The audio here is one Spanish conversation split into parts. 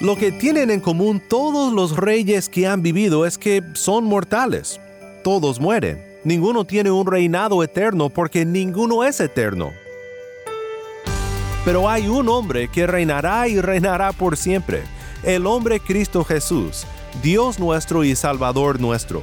Lo que tienen en común todos los reyes que han vivido es que son mortales. Todos mueren. Ninguno tiene un reinado eterno porque ninguno es eterno. Pero hay un hombre que reinará y reinará por siempre, el hombre Cristo Jesús, Dios nuestro y Salvador nuestro.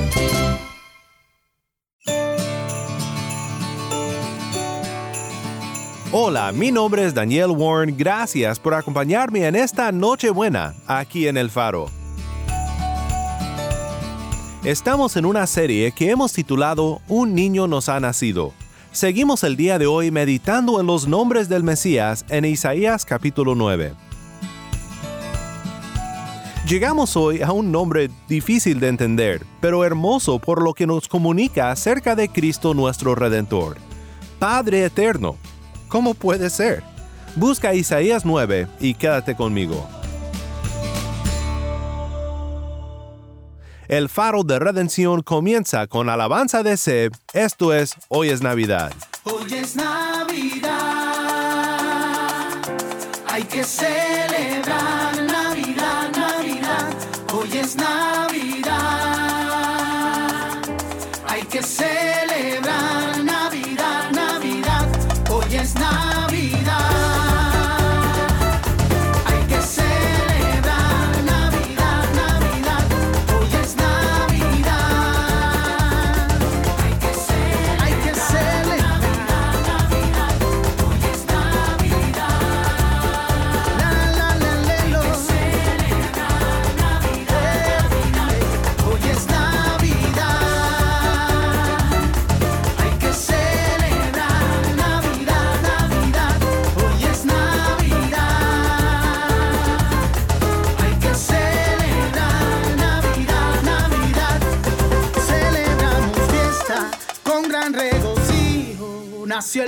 Hola, mi nombre es Daniel Warren, gracias por acompañarme en esta Nochebuena aquí en El Faro. Estamos en una serie que hemos titulado Un niño nos ha nacido. Seguimos el día de hoy meditando en los nombres del Mesías en Isaías capítulo 9. Llegamos hoy a un nombre difícil de entender, pero hermoso por lo que nos comunica acerca de Cristo nuestro Redentor. Padre Eterno. ¿Cómo puede ser? Busca Isaías 9 y quédate conmigo. El faro de redención comienza con alabanza de Seb, esto es Hoy es Navidad. Hoy es Navidad, hay que celebrar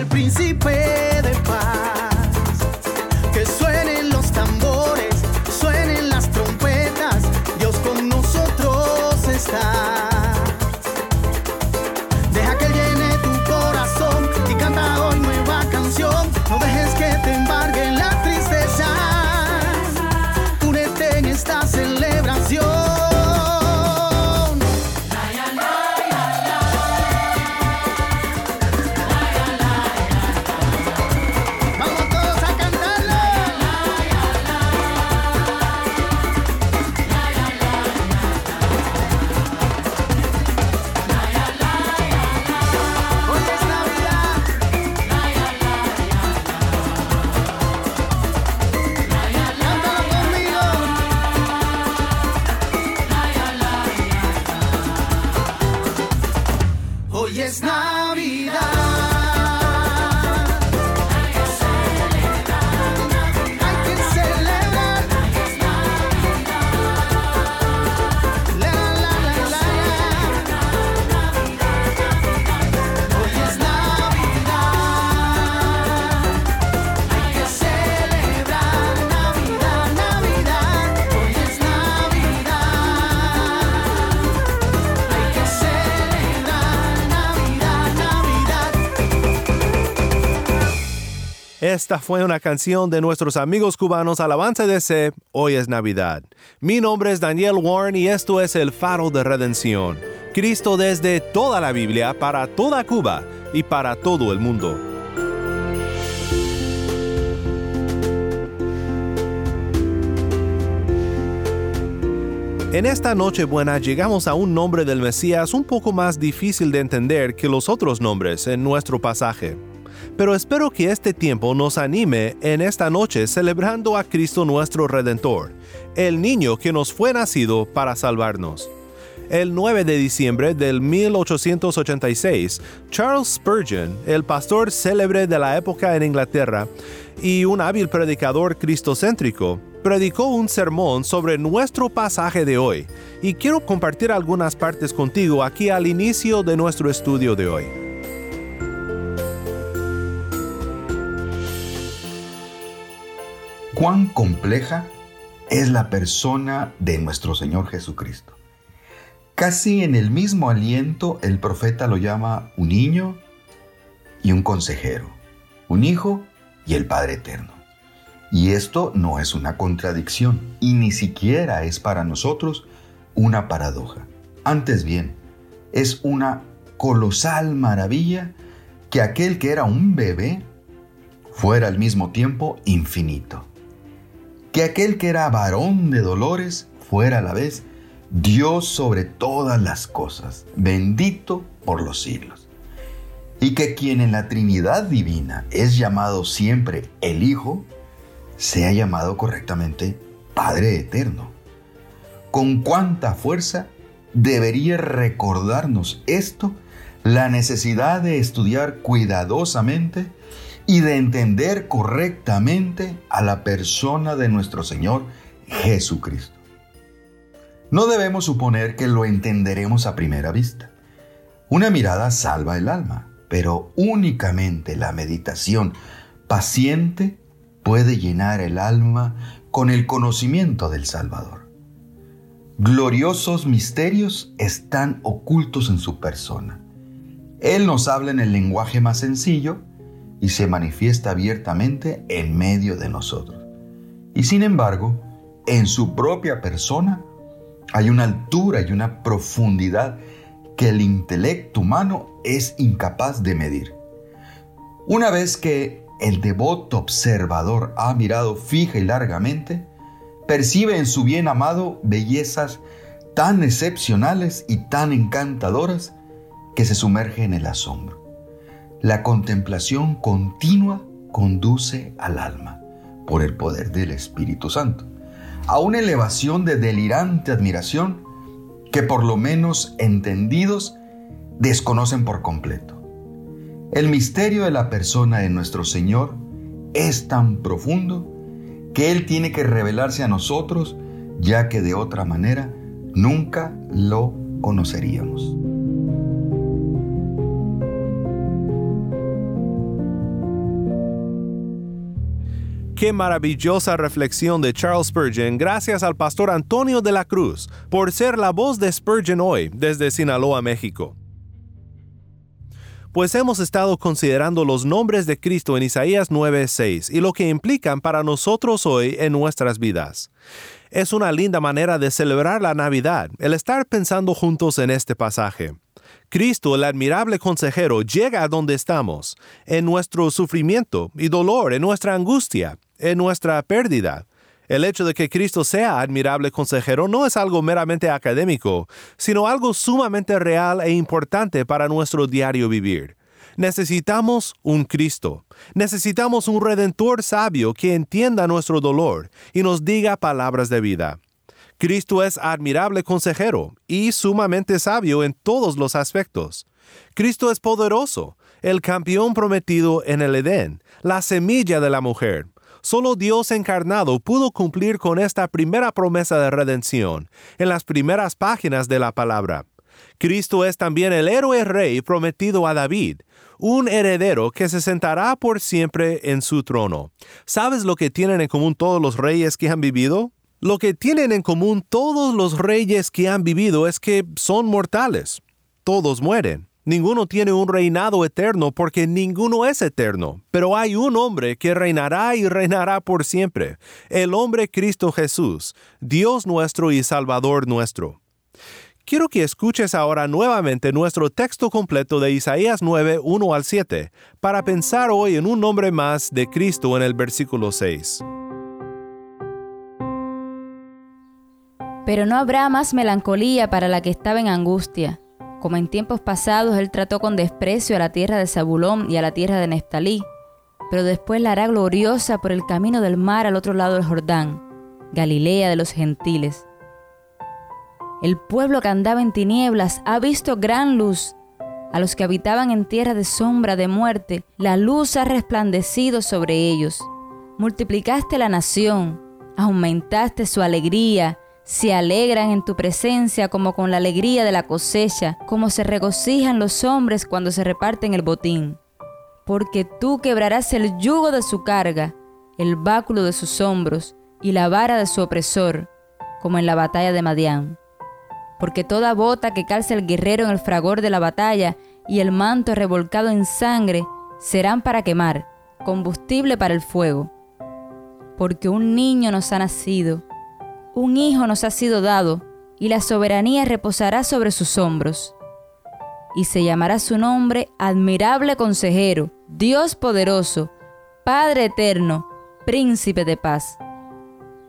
príncipe Esta fue una canción de nuestros amigos cubanos Alabanza Seb, Hoy es Navidad. Mi nombre es Daniel Warren y esto es el faro de redención. Cristo desde toda la Biblia para toda Cuba y para todo el mundo. En esta Nochebuena llegamos a un nombre del Mesías un poco más difícil de entender que los otros nombres en nuestro pasaje. Pero espero que este tiempo nos anime en esta noche celebrando a Cristo nuestro Redentor, el niño que nos fue nacido para salvarnos. El 9 de diciembre del 1886, Charles Spurgeon, el pastor célebre de la época en Inglaterra y un hábil predicador cristocéntrico, predicó un sermón sobre nuestro pasaje de hoy y quiero compartir algunas partes contigo aquí al inicio de nuestro estudio de hoy. Cuán compleja es la persona de nuestro Señor Jesucristo. Casi en el mismo aliento el profeta lo llama un niño y un consejero, un hijo y el Padre eterno. Y esto no es una contradicción y ni siquiera es para nosotros una paradoja. Antes bien, es una colosal maravilla que aquel que era un bebé fuera al mismo tiempo infinito. Que aquel que era varón de dolores fuera a la vez Dios sobre todas las cosas, bendito por los siglos. Y que quien en la Trinidad Divina es llamado siempre el Hijo, sea llamado correctamente Padre Eterno. Con cuánta fuerza debería recordarnos esto la necesidad de estudiar cuidadosamente y de entender correctamente a la persona de nuestro Señor Jesucristo. No debemos suponer que lo entenderemos a primera vista. Una mirada salva el alma, pero únicamente la meditación paciente puede llenar el alma con el conocimiento del Salvador. Gloriosos misterios están ocultos en su persona. Él nos habla en el lenguaje más sencillo y se manifiesta abiertamente en medio de nosotros. Y sin embargo, en su propia persona, hay una altura y una profundidad que el intelecto humano es incapaz de medir. Una vez que el devoto observador ha mirado fija y largamente, percibe en su bien amado bellezas tan excepcionales y tan encantadoras que se sumerge en el asombro. La contemplación continua conduce al alma por el poder del Espíritu Santo a una elevación de delirante admiración que por lo menos entendidos desconocen por completo. El misterio de la persona de nuestro Señor es tan profundo que Él tiene que revelarse a nosotros, ya que de otra manera nunca lo conoceríamos. Qué maravillosa reflexión de Charles Spurgeon gracias al pastor Antonio de la Cruz por ser la voz de Spurgeon hoy desde Sinaloa, México. Pues hemos estado considerando los nombres de Cristo en Isaías 9:6 y lo que implican para nosotros hoy en nuestras vidas. Es una linda manera de celebrar la Navidad, el estar pensando juntos en este pasaje. Cristo, el admirable consejero, llega a donde estamos, en nuestro sufrimiento y dolor, en nuestra angustia, en nuestra pérdida. El hecho de que Cristo sea admirable consejero no es algo meramente académico, sino algo sumamente real e importante para nuestro diario vivir. Necesitamos un Cristo. Necesitamos un redentor sabio que entienda nuestro dolor y nos diga palabras de vida. Cristo es admirable consejero y sumamente sabio en todos los aspectos. Cristo es poderoso, el campeón prometido en el Edén, la semilla de la mujer, Solo Dios encarnado pudo cumplir con esta primera promesa de redención en las primeras páginas de la palabra. Cristo es también el héroe rey prometido a David, un heredero que se sentará por siempre en su trono. ¿Sabes lo que tienen en común todos los reyes que han vivido? Lo que tienen en común todos los reyes que han vivido es que son mortales. Todos mueren. Ninguno tiene un reinado eterno porque ninguno es eterno, pero hay un hombre que reinará y reinará por siempre, el hombre Cristo Jesús, Dios nuestro y Salvador nuestro. Quiero que escuches ahora nuevamente nuestro texto completo de Isaías 9, 1 al 7, para pensar hoy en un nombre más de Cristo en el versículo 6. Pero no habrá más melancolía para la que estaba en angustia Como en tiempos pasados él trató con desprecio a la tierra de Zabulón y a la tierra de Neftalí, pero después la hará gloriosa por el camino del mar al otro lado del Jordán, Galilea de los gentiles. El pueblo que andaba en tinieblas ha visto gran luz. A los que habitaban en tierra de sombra de muerte, la luz ha resplandecido sobre ellos. Multiplicaste la nación, aumentaste su alegría, se alegran en tu presencia como con la alegría de la cosecha, como se regocijan los hombres cuando se reparten el botín. Porque tú quebrarás el yugo de su carga, el báculo de sus hombros y la vara de su opresor, como en la batalla de Madián. Porque toda bota que calce el guerrero en el fragor de la batalla y el manto revolcado en sangre serán para quemar, combustible para el fuego. Porque un niño nos ha nacido, un hijo nos ha sido dado, y la soberanía reposará sobre sus hombros. Y se llamará su nombre admirable consejero, Dios poderoso, Padre eterno, príncipe de paz.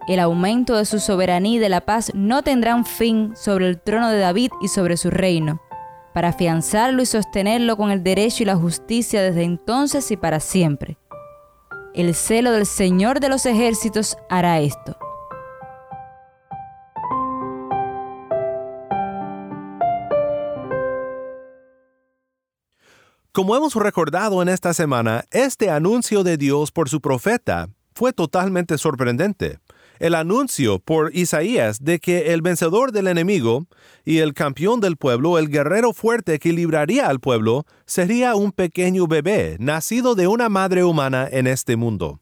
El aumento de su soberanía y de la paz no tendrán fin sobre el trono de David y sobre su reino, para afianzarlo y sostenerlo con el derecho y la justicia desde entonces y para siempre. El celo del Señor de los ejércitos hará esto. Como hemos recordado en esta semana, este anuncio de Dios por su profeta fue totalmente sorprendente. El anuncio por Isaías de que el vencedor del enemigo y el campeón del pueblo, el guerrero fuerte que libraría al pueblo, sería un pequeño bebé nacido de una madre humana en este mundo.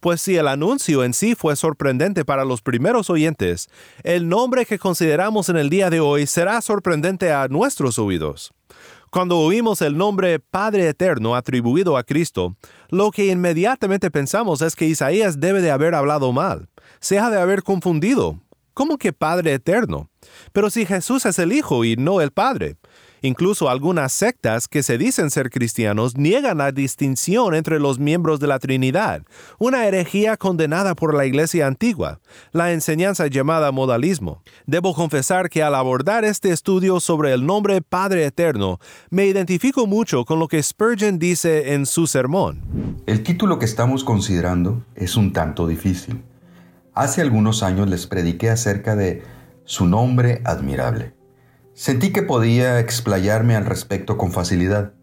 Pues si el anuncio en sí fue sorprendente para los primeros oyentes, el nombre que consideramos en el día de hoy será sorprendente a nuestros oídos. Cuando oímos el nombre Padre Eterno atribuido a Cristo, lo que inmediatamente pensamos es que Isaías debe de haber hablado mal, se ha de haber confundido. ¿Cómo que Padre Eterno? Pero si Jesús es el Hijo y no el Padre. Incluso algunas sectas que se dicen ser cristianos niegan la distinción entre los miembros de la Trinidad, una herejía condenada por la Iglesia antigua, la enseñanza llamada modalismo. Debo confesar que al abordar este estudio sobre el nombre Padre Eterno, me identifico mucho con lo que Spurgeon dice en su sermón. El título que estamos considerando es un tanto difícil. Hace algunos años les prediqué acerca de su nombre admirable. Sentí que podía explayarme al respecto con facilidad.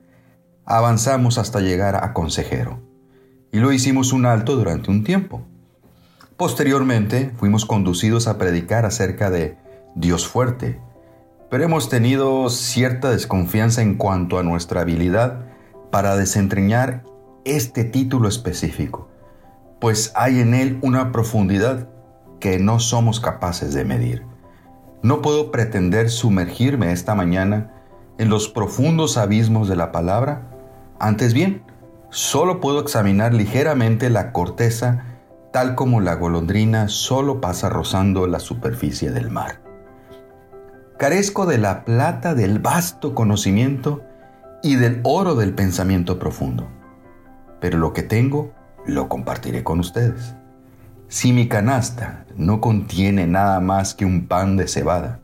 Avanzamos hasta llegar a consejero. Y lo hicimos un alto durante un tiempo. Posteriormente fuimos conducidos a predicar acerca de Dios fuerte, pero hemos tenido cierta desconfianza en cuanto a nuestra habilidad para desentrañar este título específico, pues hay en él una profundidad que no somos capaces de medir. No puedo pretender sumergirme esta mañana en los profundos abismos de la palabra, antes bien, solo puedo examinar ligeramente la corteza tal como la golondrina solo pasa rozando la superficie del mar. Carezco de la plata del vasto conocimiento y del oro del pensamiento profundo, pero lo que tengo lo compartiré con ustedes. Si mi canasta no contiene nada más que un pan de cebada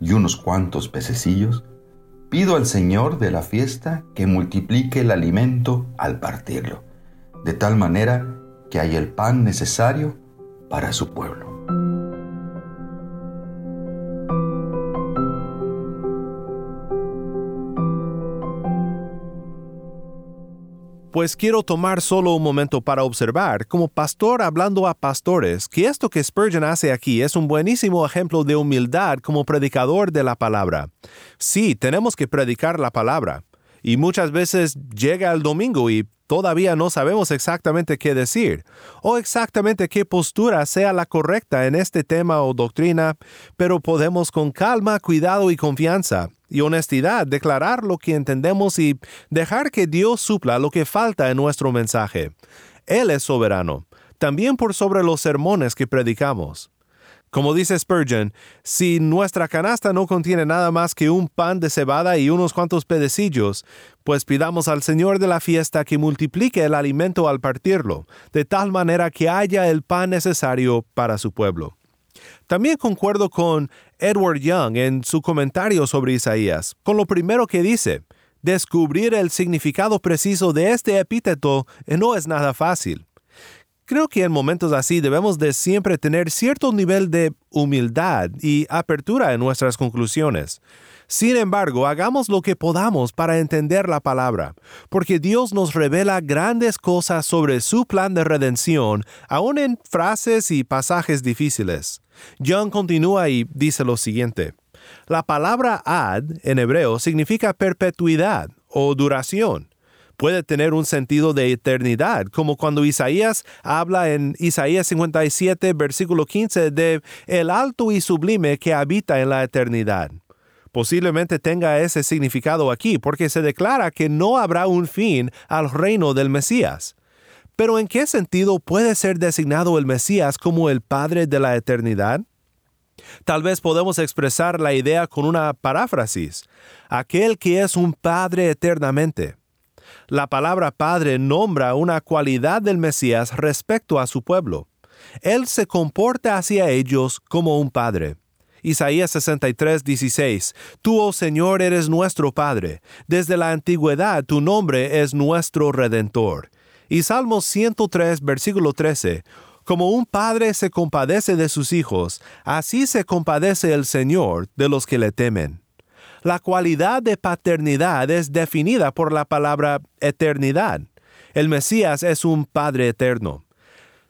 y unos cuantos pececillos, pido al Señor de la fiesta que multiplique el alimento al partirlo, de tal manera que haya el pan necesario para su pueblo. Pues quiero tomar solo un momento para observar, como pastor hablando a pastores, que esto que Spurgeon hace aquí es un buenísimo ejemplo de humildad como predicador de la palabra. Sí, tenemos que predicar la palabra. Y muchas veces llega el domingo y todavía no sabemos exactamente qué decir, o exactamente qué postura sea la correcta en este tema o doctrina, pero podemos con calma, cuidado y confianza y honestidad declarar lo que entendemos y dejar que Dios supla lo que falta en nuestro mensaje. Él es soberano, también por sobre los sermones que predicamos. Como dice Spurgeon, si nuestra canasta no contiene nada más que un pan de cebada y unos cuantos pedecillos, pues pidamos al Señor de la fiesta que multiplique el alimento al partirlo, de tal manera que haya el pan necesario para su pueblo. También concuerdo con Edward Young en su comentario sobre Isaías, con lo primero que dice, descubrir el significado preciso de este epíteto no es nada fácil. Creo que en momentos así debemos de siempre tener cierto nivel de humildad y apertura en nuestras conclusiones. Sin embargo, hagamos lo que podamos para entender la palabra, porque Dios nos revela grandes cosas sobre su plan de redención, aun en frases y pasajes difíciles. John continúa y dice lo siguiente. La palabra ad en hebreo significa perpetuidad o duración puede tener un sentido de eternidad, como cuando Isaías habla en Isaías 57, versículo 15, de el alto y sublime que habita en la eternidad. Posiblemente tenga ese significado aquí, porque se declara que no habrá un fin al reino del Mesías. Pero ¿en qué sentido puede ser designado el Mesías como el Padre de la eternidad? Tal vez podemos expresar la idea con una paráfrasis, aquel que es un Padre eternamente. La palabra Padre nombra una cualidad del Mesías respecto a su pueblo. Él se comporta hacia ellos como un Padre. Isaías 63, 16. Tú, oh Señor, eres nuestro Padre. Desde la antigüedad tu nombre es nuestro Redentor. Y Salmos 103, versículo 13. Como un padre se compadece de sus hijos, así se compadece el Señor de los que le temen. La cualidad de paternidad es definida por la palabra eternidad. El Mesías es un Padre eterno.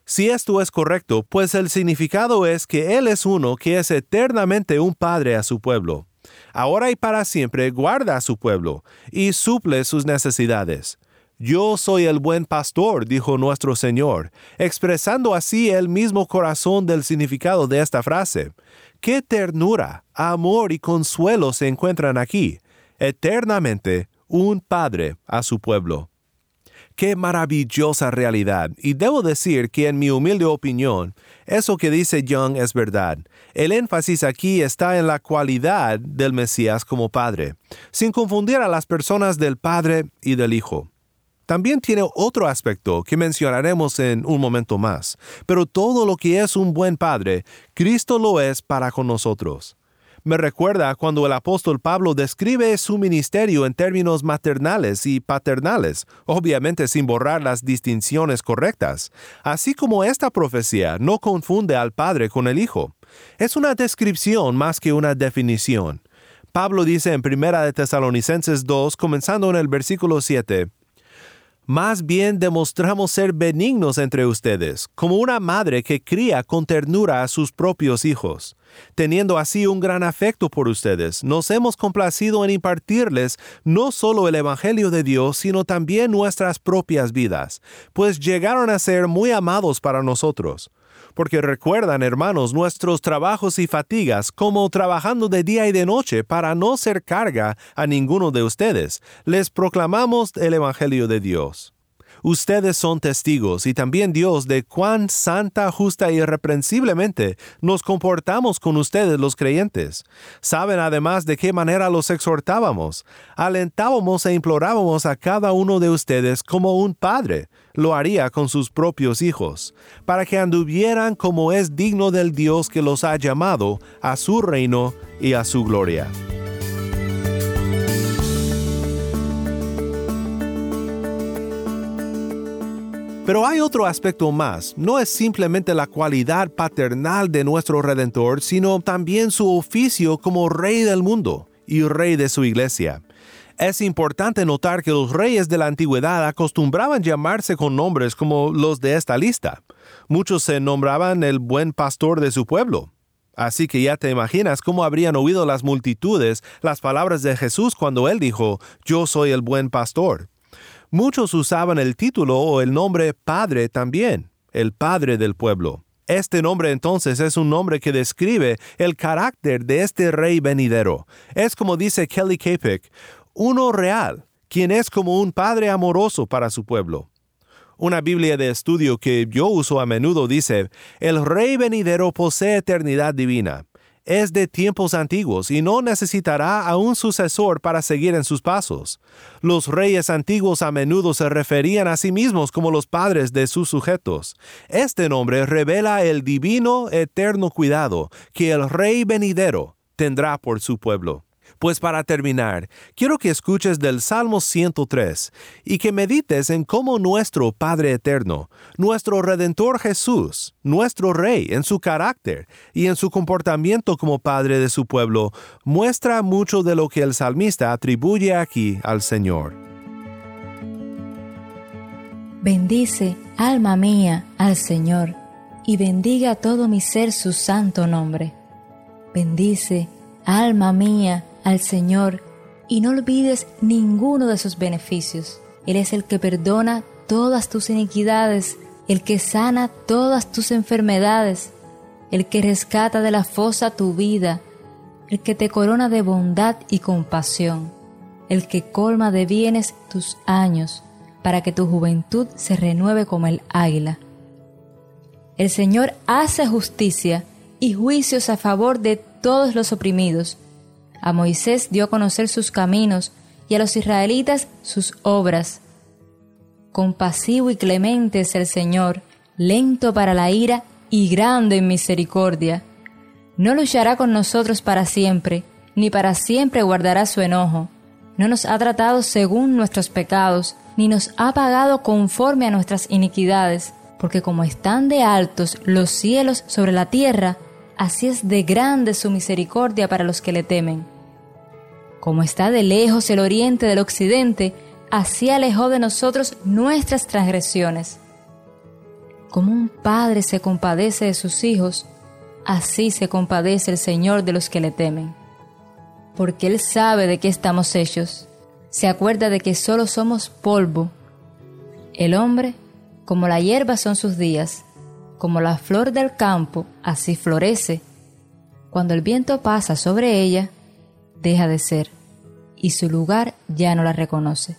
Si esto es correcto, pues el significado es que Él es uno que es eternamente un Padre a su pueblo. Ahora y para siempre guarda a su pueblo y suple sus necesidades. Yo soy el buen pastor, dijo nuestro Señor, expresando así el mismo corazón del significado de esta frase. Qué ternura, amor y consuelo se encuentran aquí, eternamente un Padre a su pueblo. Qué maravillosa realidad, y debo decir que en mi humilde opinión, eso que dice Young es verdad. El énfasis aquí está en la cualidad del Mesías como Padre, sin confundir a las personas del Padre y del Hijo. También tiene otro aspecto que mencionaremos en un momento más, pero todo lo que es un buen padre, Cristo lo es para con nosotros. Me recuerda cuando el apóstol Pablo describe su ministerio en términos maternales y paternales, obviamente sin borrar las distinciones correctas, así como esta profecía no confunde al Padre con el Hijo. Es una descripción más que una definición. Pablo dice en 1 de Tesalonicenses 2, comenzando en el versículo 7, más bien demostramos ser benignos entre ustedes, como una madre que cría con ternura a sus propios hijos. Teniendo así un gran afecto por ustedes, nos hemos complacido en impartirles no solo el Evangelio de Dios, sino también nuestras propias vidas, pues llegaron a ser muy amados para nosotros porque recuerdan, hermanos, nuestros trabajos y fatigas, como trabajando de día y de noche para no ser carga a ninguno de ustedes, les proclamamos el Evangelio de Dios. Ustedes son testigos y también Dios de cuán santa, justa y irreprensiblemente nos comportamos con ustedes los creyentes. Saben además de qué manera los exhortábamos. Alentábamos e implorábamos a cada uno de ustedes como un padre lo haría con sus propios hijos, para que anduvieran como es digno del Dios que los ha llamado a su reino y a su gloria. Pero hay otro aspecto más. No es simplemente la cualidad paternal de nuestro Redentor, sino también su oficio como Rey del mundo y Rey de su iglesia. Es importante notar que los reyes de la antigüedad acostumbraban llamarse con nombres como los de esta lista. Muchos se nombraban el buen pastor de su pueblo. Así que ya te imaginas cómo habrían oído las multitudes las palabras de Jesús cuando él dijo, Yo soy el buen pastor. Muchos usaban el título o el nombre Padre también, el Padre del pueblo. Este nombre entonces es un nombre que describe el carácter de este rey venidero. Es como dice Kelly Kapik, uno real, quien es como un padre amoroso para su pueblo. Una Biblia de estudio que yo uso a menudo dice, el rey venidero posee eternidad divina es de tiempos antiguos y no necesitará a un sucesor para seguir en sus pasos. Los reyes antiguos a menudo se referían a sí mismos como los padres de sus sujetos. Este nombre revela el divino eterno cuidado que el rey venidero, tendrá por su pueblo. Pues para terminar, quiero que escuches del Salmo 103 y que medites en cómo nuestro Padre Eterno, nuestro Redentor Jesús, nuestro Rey en su carácter y en su comportamiento como Padre de su pueblo, muestra mucho de lo que el salmista atribuye aquí al Señor. Bendice, alma mía, al Señor, y bendiga todo mi ser su santo nombre. Bendice, alma mía, al Señor, y no olvides ninguno de sus beneficios. Él es el que perdona todas tus iniquidades, el que sana todas tus enfermedades, el que rescata de la fosa tu vida, el que te corona de bondad y compasión, el que colma de bienes tus años, para que tu juventud se renueve como el águila. El Señor hace justicia y juicios a favor de todos los oprimidos, a Moisés dio a conocer sus caminos y a los israelitas sus obras. Compasivo y clemente es el Señor, lento para la ira y grande en misericordia. No luchará con nosotros para siempre, ni para siempre guardará su enojo. No nos ha tratado según nuestros pecados, ni nos ha pagado conforme a nuestras iniquidades, porque como están de altos los cielos sobre la tierra, así es de grande su misericordia para los que le temen. Como está de lejos el oriente del occidente, así alejó de nosotros nuestras transgresiones. Como un padre se compadece de sus hijos, así se compadece el Señor de los que le temen. Porque Él sabe de qué estamos hechos, se acuerda de que solo somos polvo. El hombre, como la hierba son sus días, como la flor del campo, así florece. Cuando el viento pasa sobre ella, deja de ser, y su lugar ya no la reconoce.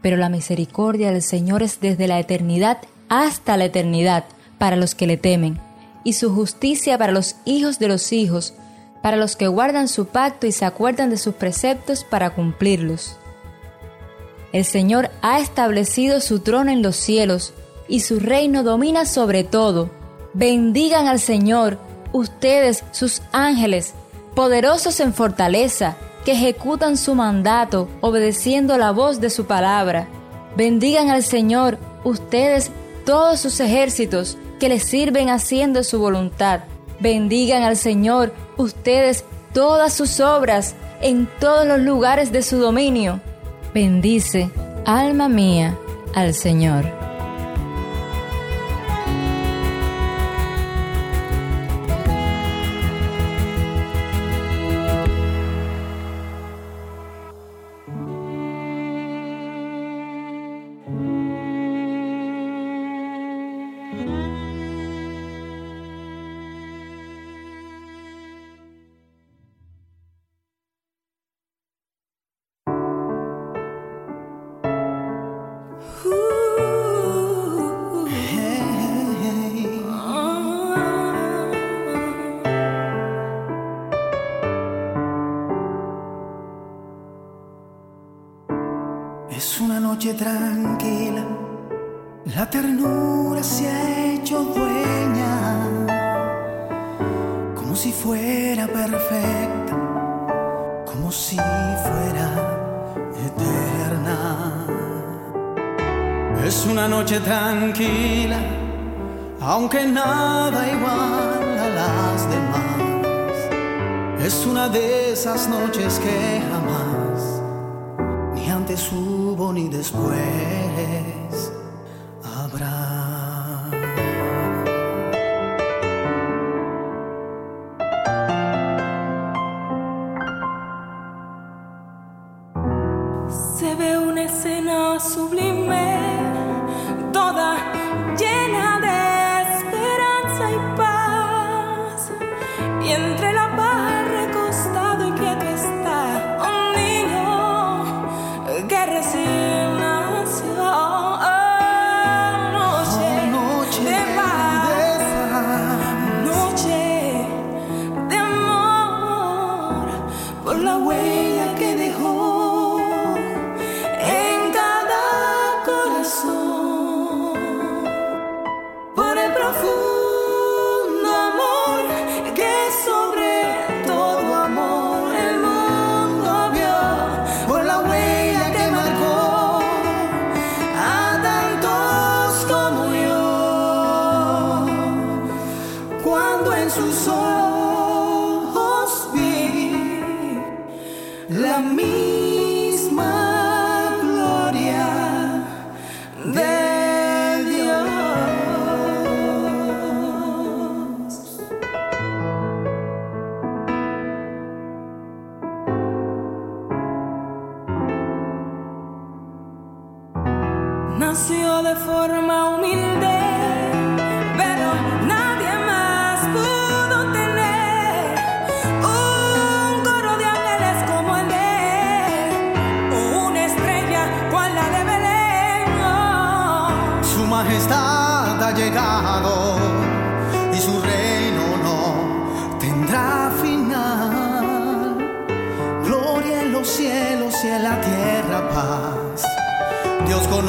Pero la misericordia del Señor es desde la eternidad hasta la eternidad para los que le temen, y su justicia para los hijos de los hijos, para los que guardan su pacto y se acuerdan de sus preceptos para cumplirlos. El Señor ha establecido su trono en los cielos, y su reino domina sobre todo. Bendigan al Señor, ustedes, sus ángeles, poderosos en fortaleza, que ejecutan su mandato, obedeciendo la voz de su palabra. Bendigan al Señor, ustedes, todos sus ejércitos, que le sirven haciendo su voluntad. Bendigan al Señor, ustedes, todas sus obras, en todos los lugares de su dominio. Bendice, alma mía, al Señor. Si fuera perfecta, como si fuera eterna. Es una noche tranquila, aunque nada igual a las demás. Es una de esas noches que jamás ni antes hubo ni después niño nació de forma humilde,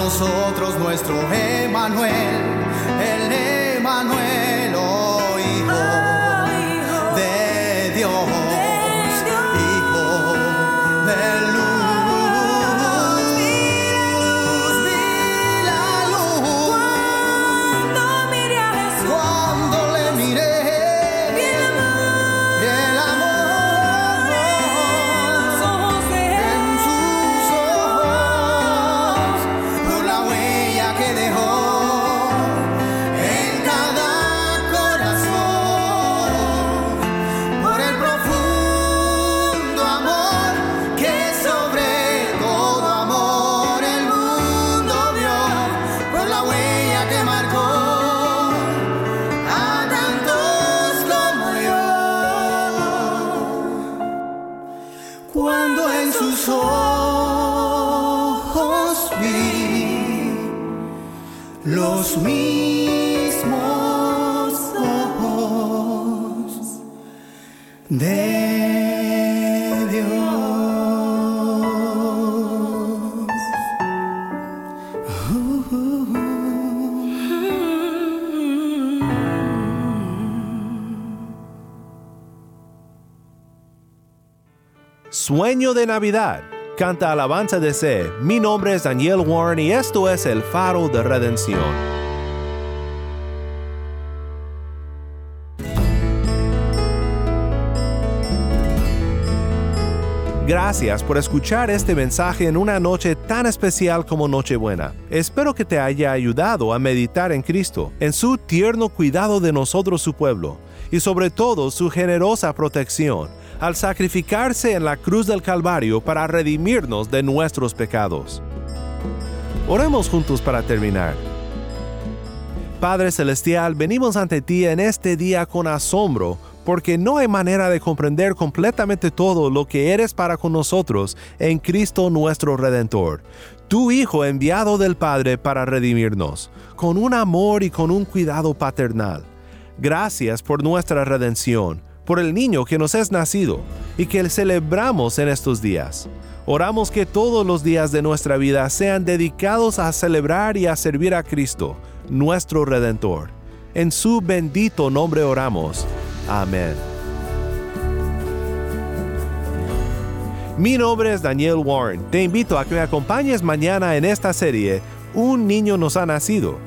nosotros, nuestro Emanuel, el Sueño de Navidad. Canta alabanza de C. Mi nombre es Daniel Warren y esto es el faro de redención. Gracias por escuchar este mensaje en una noche tan especial como Nochebuena. Espero que te haya ayudado a meditar en Cristo, en su tierno cuidado de nosotros su pueblo, y sobre todo su generosa protección al sacrificarse en la cruz del Calvario para redimirnos de nuestros pecados. Oremos juntos para terminar. Padre Celestial, venimos ante ti en este día con asombro, porque no hay manera de comprender completamente todo lo que eres para con nosotros en Cristo nuestro Redentor, tu Hijo enviado del Padre para redimirnos, con un amor y con un cuidado paternal. Gracias por nuestra redención, por el niño que nos es nacido y que celebramos en estos días. Oramos que todos los días de nuestra vida sean dedicados a celebrar y a servir a Cristo, nuestro Redentor. En su bendito nombre oramos. Amén. Mi nombre es Daniel Warren. Te invito a que me acompañes mañana en esta serie Un niño nos ha nacido.